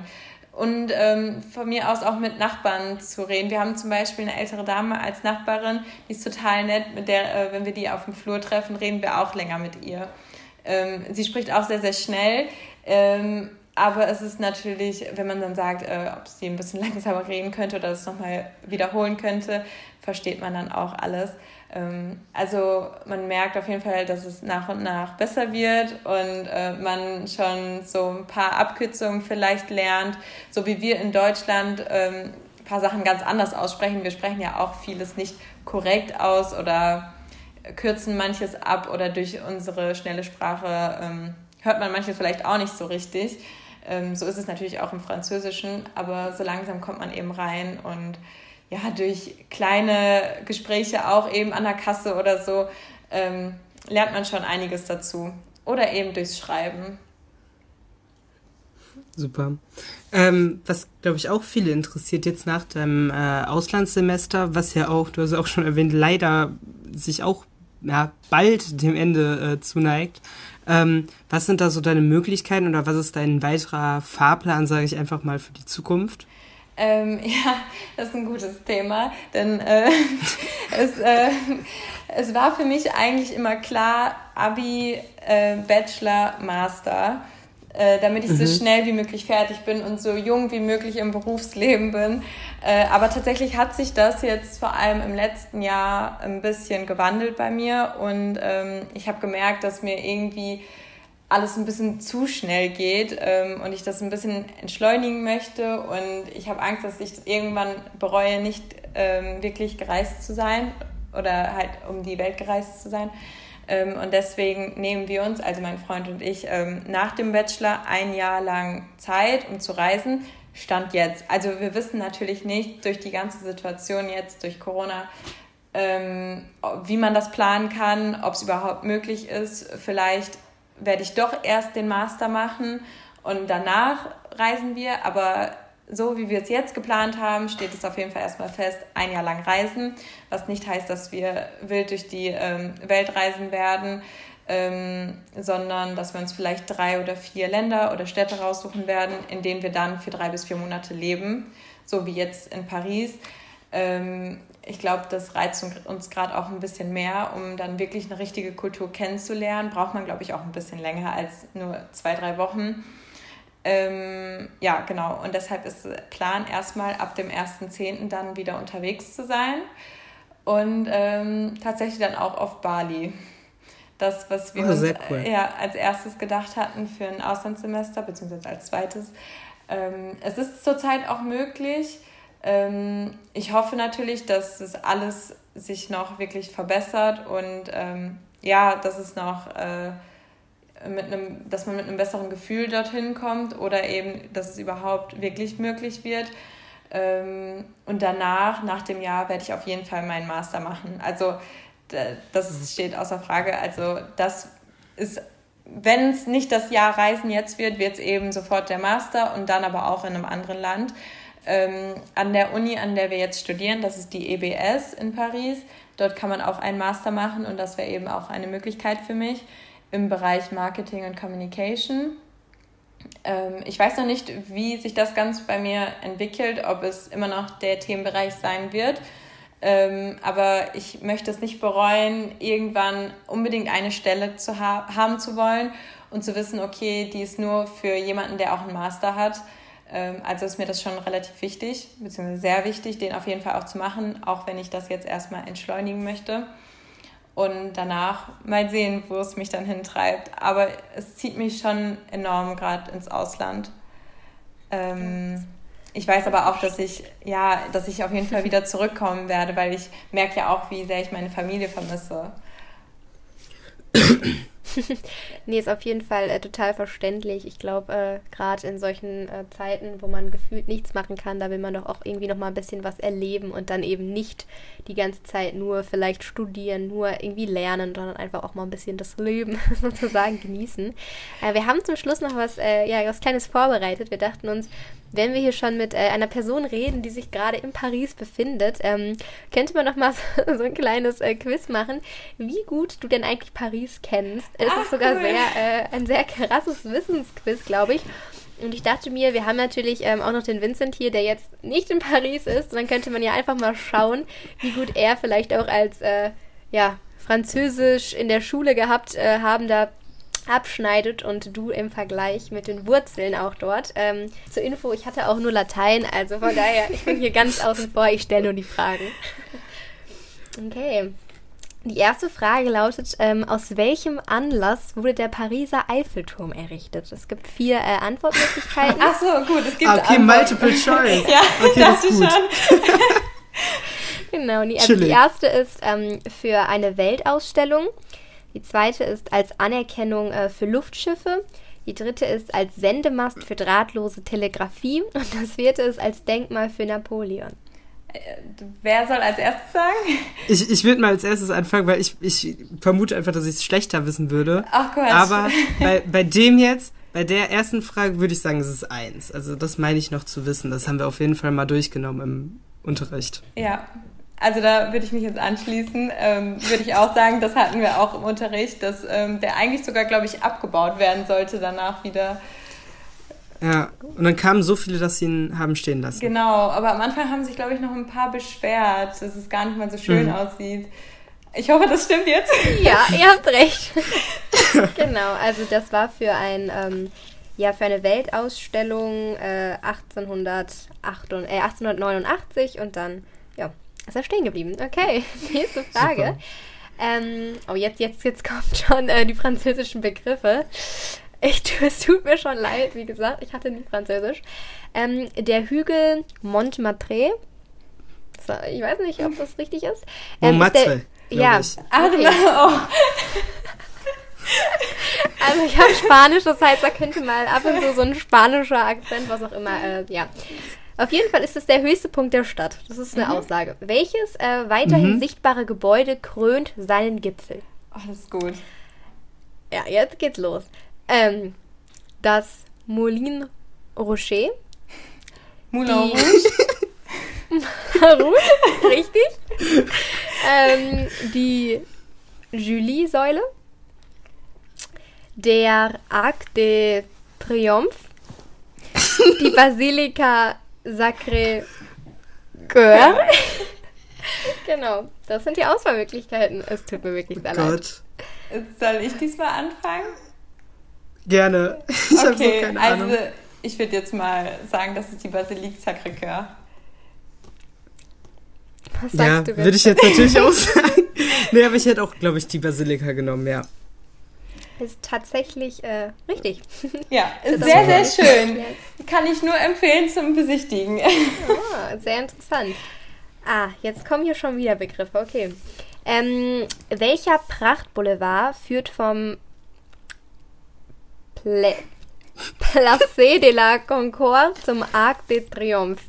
Und ähm, von mir aus auch mit Nachbarn zu reden. Wir haben zum Beispiel eine ältere Dame als Nachbarin, die ist total nett, mit der, äh, wenn wir die auf dem Flur treffen, reden wir auch länger mit ihr. Ähm, sie spricht auch sehr, sehr schnell. Ähm, aber es ist natürlich, wenn man dann sagt, äh, ob sie ein bisschen langsamer reden könnte oder das nochmal wiederholen könnte, versteht man dann auch alles. Ähm, also man merkt auf jeden Fall, dass es nach und nach besser wird und äh, man schon so ein paar Abkürzungen vielleicht lernt, so wie wir in Deutschland ähm, ein paar Sachen ganz anders aussprechen. Wir sprechen ja auch vieles nicht korrekt aus oder kürzen manches ab oder durch unsere schnelle Sprache ähm, hört man manches vielleicht auch nicht so richtig. Ähm, so ist es natürlich auch im Französischen, aber so langsam kommt man eben rein und ja, durch kleine Gespräche auch eben an der Kasse oder so ähm, lernt man schon einiges dazu. Oder eben durchs Schreiben. Super. Ähm, was, glaube ich, auch viele interessiert jetzt nach deinem äh, Auslandssemester, was ja auch, du hast auch schon erwähnt, leider sich auch ja, bald dem Ende äh, zuneigt. Ähm, was sind da so deine Möglichkeiten oder was ist dein weiterer Fahrplan, sage ich einfach mal, für die Zukunft? Ähm, ja, das ist ein gutes Thema, denn äh, es, äh, es war für mich eigentlich immer klar, Abi, äh, Bachelor, Master, äh, damit ich mhm. so schnell wie möglich fertig bin und so jung wie möglich im Berufsleben bin. Äh, aber tatsächlich hat sich das jetzt vor allem im letzten Jahr ein bisschen gewandelt bei mir und ähm, ich habe gemerkt, dass mir irgendwie alles ein bisschen zu schnell geht ähm, und ich das ein bisschen entschleunigen möchte und ich habe Angst, dass ich irgendwann bereue, nicht ähm, wirklich gereist zu sein oder halt um die Welt gereist zu sein. Ähm, und deswegen nehmen wir uns, also mein Freund und ich, ähm, nach dem Bachelor ein Jahr lang Zeit, um zu reisen. Stand jetzt. Also wir wissen natürlich nicht durch die ganze Situation jetzt, durch Corona, ähm, wie man das planen kann, ob es überhaupt möglich ist. Vielleicht werde ich doch erst den Master machen und danach reisen wir. Aber so wie wir es jetzt geplant haben, steht es auf jeden Fall erstmal fest, ein Jahr lang reisen, was nicht heißt, dass wir wild durch die ähm, Welt reisen werden ähm, sondern dass wir uns vielleicht drei oder vier Länder oder Städte raussuchen werden, in denen wir dann für drei bis vier Monate leben, so wie jetzt in Paris. Ähm, ich glaube, das reizt uns gerade auch ein bisschen mehr, um dann wirklich eine richtige Kultur kennenzulernen. Braucht man, glaube ich, auch ein bisschen länger als nur zwei, drei Wochen. Ähm, ja, genau. Und deshalb ist der Plan erstmal ab dem 1.10. dann wieder unterwegs zu sein und ähm, tatsächlich dann auch auf Bali das, was wir oh, uns cool. ja, als erstes gedacht hatten für ein Auslandssemester, beziehungsweise als zweites. Ähm, es ist zurzeit auch möglich. Ähm, ich hoffe natürlich, dass es alles sich noch wirklich verbessert und ähm, ja, dass es noch äh, mit einem, dass man mit einem besseren Gefühl dorthin kommt oder eben, dass es überhaupt wirklich möglich wird. Ähm, und danach, nach dem Jahr, werde ich auf jeden Fall meinen Master machen. Also das steht außer Frage. Also das ist, wenn es nicht das Jahr Reisen jetzt wird, wird es eben sofort der Master und dann aber auch in einem anderen Land. Ähm, an der Uni, an der wir jetzt studieren, das ist die EBS in Paris. Dort kann man auch einen Master machen und das wäre eben auch eine Möglichkeit für mich im Bereich Marketing und Communication. Ähm, ich weiß noch nicht, wie sich das ganz bei mir entwickelt, ob es immer noch der Themenbereich sein wird ähm, aber ich möchte es nicht bereuen, irgendwann unbedingt eine Stelle zu ha haben zu wollen und zu wissen, okay, die ist nur für jemanden, der auch einen Master hat. Ähm, also ist mir das schon relativ wichtig, beziehungsweise sehr wichtig, den auf jeden Fall auch zu machen, auch wenn ich das jetzt erstmal entschleunigen möchte. Und danach mal sehen, wo es mich dann hintreibt. Aber es zieht mich schon enorm gerade ins Ausland. Ähm, ich weiß aber auch, dass ich, ja, dass ich auf jeden Fall wieder zurückkommen werde, weil ich merke ja auch, wie sehr ich meine Familie vermisse. nee, ist auf jeden Fall äh, total verständlich. Ich glaube, äh, gerade in solchen äh, Zeiten, wo man gefühlt nichts machen kann, da will man doch auch irgendwie noch mal ein bisschen was erleben und dann eben nicht die ganze Zeit nur vielleicht studieren, nur irgendwie lernen, sondern einfach auch mal ein bisschen das Leben sozusagen genießen. Äh, wir haben zum Schluss noch was, äh, ja, was Kleines vorbereitet. Wir dachten uns, wenn wir hier schon mit äh, einer Person reden, die sich gerade in Paris befindet, ähm, könnte man noch mal so, so ein kleines Quiz machen, wie gut du denn eigentlich Paris kennst. Es Ach, ist sogar cool. sehr, äh, ein sehr krasses Wissensquiz, glaube ich. Und ich dachte mir, wir haben natürlich ähm, auch noch den Vincent hier, der jetzt nicht in Paris ist. Und dann könnte man ja einfach mal schauen, wie gut er vielleicht auch als äh, ja, Französisch in der Schule gehabt äh, habender abschneidet und du im Vergleich mit den Wurzeln auch dort. Ähm, zur Info, ich hatte auch nur Latein, also von daher, ich bin hier ganz außen vor, ich stelle nur die Fragen. Okay. Die erste Frage lautet, ähm, aus welchem Anlass wurde der Pariser Eiffelturm errichtet? Es gibt vier äh, Antwortmöglichkeiten. Ach so, gut, es gibt Okay, Antworten. multiple choice. ja, okay, das ist gut. schon. genau, die, also die erste ist ähm, für eine Weltausstellung. Die zweite ist als Anerkennung äh, für Luftschiffe. Die dritte ist als Sendemast für drahtlose Telegrafie. Und das vierte ist als Denkmal für Napoleon. Wer soll als erstes sagen? Ich, ich würde mal als erstes anfangen, weil ich, ich vermute einfach, dass ich es schlechter wissen würde. Ach Gott. Aber bei, bei dem jetzt, bei der ersten Frage würde ich sagen, es ist eins. Also das meine ich noch zu wissen. Das haben wir auf jeden Fall mal durchgenommen im Unterricht. Ja, also da würde ich mich jetzt anschließen. Ähm, würde ich auch sagen, das hatten wir auch im Unterricht, dass ähm, der eigentlich sogar, glaube ich, abgebaut werden sollte danach wieder. Ja, und dann kamen so viele, dass sie ihn haben stehen lassen. Genau, aber am Anfang haben sich, glaube ich, noch ein paar beschwert, dass es gar nicht mal so schön mhm. aussieht. Ich hoffe, das stimmt jetzt. Ja, ihr habt recht. genau, also das war für ein ähm, ja für eine Weltausstellung äh, 1808, äh, 1889 und dann ja ist er stehen geblieben? Okay, nächste Frage. Ähm, oh, jetzt, jetzt, jetzt kommen schon äh, die französischen Begriffe. Ich, es tut mir schon leid, wie gesagt, ich hatte nie Französisch. Ähm, der Hügel Montmartre. So, ich weiß nicht, ob das richtig ist. Ähm, Montmartre. Ist der, ja. Ah, okay. oh. Also ich habe Spanisch, das heißt, da könnte mal ab und zu so ein spanischer Akzent, was auch immer, äh, ja. Auf jeden Fall ist es der höchste Punkt der Stadt. Das ist eine mhm. Aussage. Welches äh, weiterhin mhm. sichtbare Gebäude krönt seinen Gipfel? Ach, das ist gut. Ja, jetzt geht's los. Ähm, das Moulin Rocher. Moulin Rouge. Rouge, richtig. ähm, die Julie-Säule. Der Arc de Triomphe. Die Basilika Sacré Cœur. genau, das sind die Auswahlmöglichkeiten. Es tut mir wirklich sehr leid. Gott. Soll ich diesmal anfangen? Gerne. Ich okay, so keine Ahnung. also ich würde jetzt mal sagen, das ist die Basilique Sacré-Cœur. Was sagst ja, du würde ich jetzt natürlich auch sagen. nee, aber ich hätte auch, glaube ich, die Basilika genommen, ja. Ist tatsächlich äh, richtig. Ja, ist sehr, sehr schön. Kann ich nur empfehlen zum Besichtigen. Oh, sehr interessant. Ah, jetzt kommen hier schon wieder Begriffe. Okay. Ähm, welcher Prachtboulevard führt vom Pla Placé de la Concorde zum Arc de Triomphe?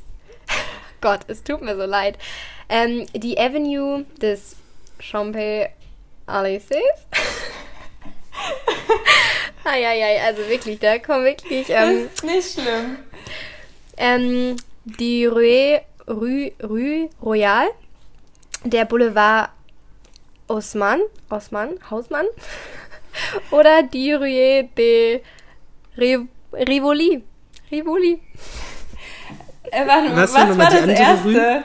Gott, es tut mir so leid. Ähm, die Avenue des Champs-Élysées? Eieiei, also wirklich, da kommen wirklich. Ähm, das ist nicht schlimm. Ähm, die Rue, Rue, Rue Royale, der Boulevard Osman, Osman, Hausmann oder die Rue de Rivoli. Rivoli. Äh, warte, was, was war das erste? Rue?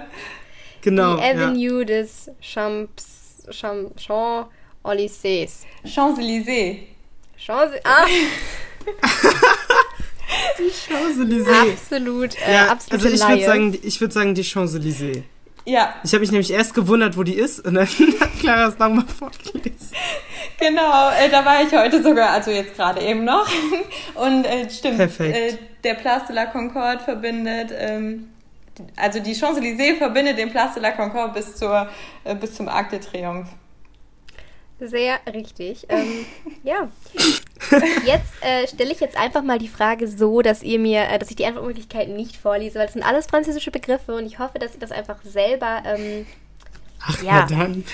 Genau. Die Avenue ja. des Champs, Champs, Champs Champs-Élysées. Champs-Élysées. Chance. Ah. die Champs-Élysées. Absolut, äh, ja, absolut. Also ich würde sagen, ich würde sagen die Champs-Élysées. Ja. Ich habe mich nämlich erst gewundert, wo die ist und dann hat Clara es nochmal vorgelesen. Genau, äh, da war ich heute sogar, also jetzt gerade eben noch. Und äh, stimmt, Perfekt. Äh, der Place de la Concorde verbindet, ähm, also die Champs-Élysées verbindet den Place de la Concorde bis, zur, äh, bis zum Arc de Triomphe. Sehr richtig. Ähm, ja. Jetzt äh, stelle ich jetzt einfach mal die Frage so, dass ihr mir, äh, dass ich die Antwortmöglichkeiten nicht vorlese, weil das sind alles französische Begriffe und ich hoffe, dass ihr das einfach selber. Ähm, Ach ja. dann.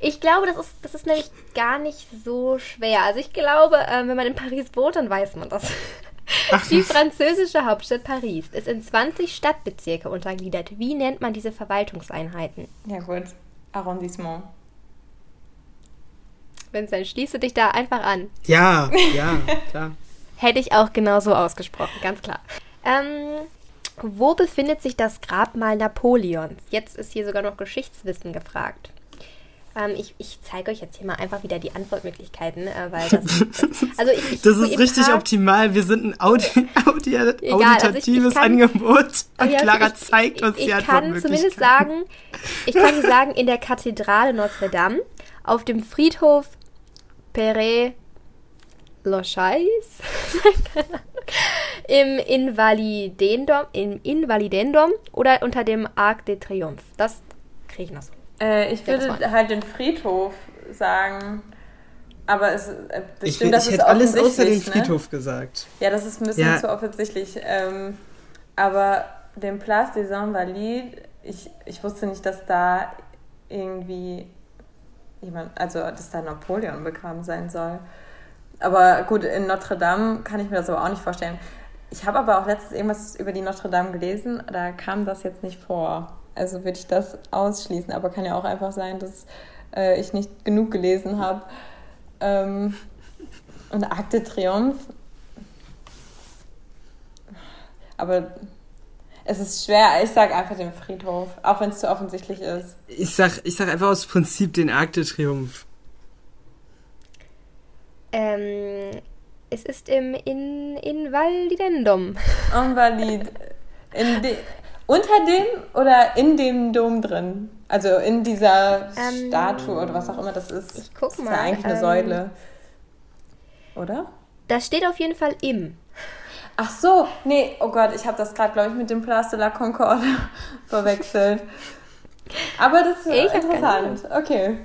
Ich glaube, das ist, das ist nämlich gar nicht so schwer. Also ich glaube, äh, wenn man in Paris wohnt, dann weiß man das. Ach, die französische Hauptstadt Paris ist in 20 Stadtbezirke untergliedert. Wie nennt man diese Verwaltungseinheiten? Ja gut, Arrondissement. Vincent, schließe dich da einfach an. Ja, ja, klar. Hätte ich auch genauso ausgesprochen, ganz klar. Ähm, wo befindet sich das Grabmal Napoleons? Jetzt ist hier sogar noch Geschichtswissen gefragt. Ähm, ich, ich zeige euch jetzt hier mal einfach wieder die Antwortmöglichkeiten, äh, weil das, also ich, ich das ist richtig paar, optimal. Wir sind ein Audi, Audi, egal, auditatives also ich, kann, Angebot und Clara zeigt uns die Antwortmöglichkeiten. Ich kann zumindest sagen, ich kann sagen, in der Kathedrale Notre Dame, auf dem Friedhof Pere Lochais im Invalidendum, im Invalidendum oder unter dem Arc de Triomphe. Das kriege ich noch so. Äh, ich würde halt den Friedhof sagen. Aber es äh, ich, stimmt, das ich ist hätte alles außer den ne? Friedhof ne? gesagt. Ja, das ist ein bisschen ja. zu offensichtlich. Ähm, aber den Place des Invalides, ich, ich wusste nicht, dass da irgendwie jemand, also dass da Napoleon begraben sein soll. Aber gut, in Notre Dame kann ich mir das aber auch nicht vorstellen. Ich habe aber auch letztens irgendwas über die Notre Dame gelesen, da kam das jetzt nicht vor. Also würde ich das ausschließen, aber kann ja auch einfach sein, dass äh, ich nicht genug gelesen habe. Ähm, und Akte Triumph. Aber es ist schwer. Ich sage einfach den Friedhof, auch wenn es zu offensichtlich ist. Ich sag, ich sag einfach aus Prinzip den Arc de Triomphe. Ähm, es ist im in, Invalidendum. Invalid. In de, unter dem oder in dem Dom drin? Also in dieser ähm, Statue oder was auch immer das ist. Ich guck das mal. Ist ja eigentlich eine ähm, Säule. Oder? Das steht auf jeden Fall im. Ach so, nee, oh Gott, ich habe das gerade, glaube ich, mit dem Place de la Concorde verwechselt. Aber das ist ich interessant. Okay.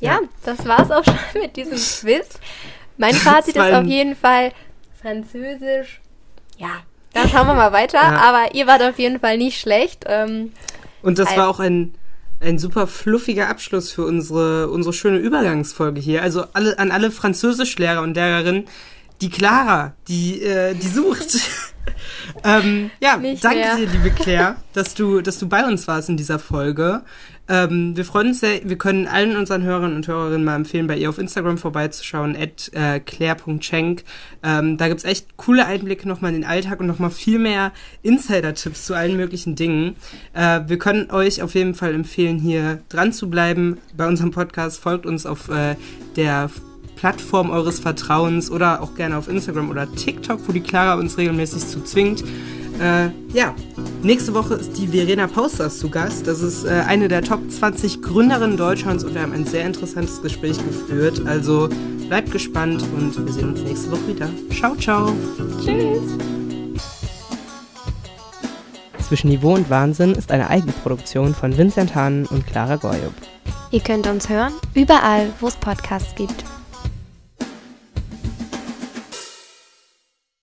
Ja, ja, das war's auch schon mit diesem Quiz. Mein Fazit ist auf jeden Fall Französisch. Ja, da schauen wir mal weiter. Ja. Aber ihr wart auf jeden Fall nicht schlecht. Ähm, Und das also, war auch ein, ein super fluffiger Abschluss für unsere, unsere schöne Übergangsfolge hier. Also alle, an alle Französischlehrer und Lehrerinnen, die Clara, die, äh, die sucht. ähm, ja, Nicht danke mehr. dir, liebe Claire, dass du, dass du bei uns warst in dieser Folge. Ähm, wir freuen uns sehr, wir können allen unseren Hörern und Hörerinnen mal empfehlen, bei ihr auf Instagram vorbeizuschauen, at äh, claire.schenk. Ähm, da gibt's echt coole Einblicke nochmal in den Alltag und nochmal viel mehr Insider-Tipps zu allen möglichen Dingen. Äh, wir können euch auf jeden Fall empfehlen, hier dran zu bleiben bei unserem Podcast. Folgt uns auf äh, der Plattform eures Vertrauens oder auch gerne auf Instagram oder TikTok, wo die Clara uns regelmäßig zu zwingt. Äh, ja, nächste Woche ist die Verena Pausters zu Gast. Das ist äh, eine der Top 20 Gründerinnen Deutschlands und wir haben ein sehr interessantes Gespräch geführt. Also bleibt gespannt und wir sehen uns nächste Woche wieder. Ciao, ciao. Tschüss. Zwischen Niveau und Wahnsinn ist eine Eigenproduktion von Vincent Hahn und Clara Goyub. Ihr könnt uns hören überall, wo es Podcasts gibt.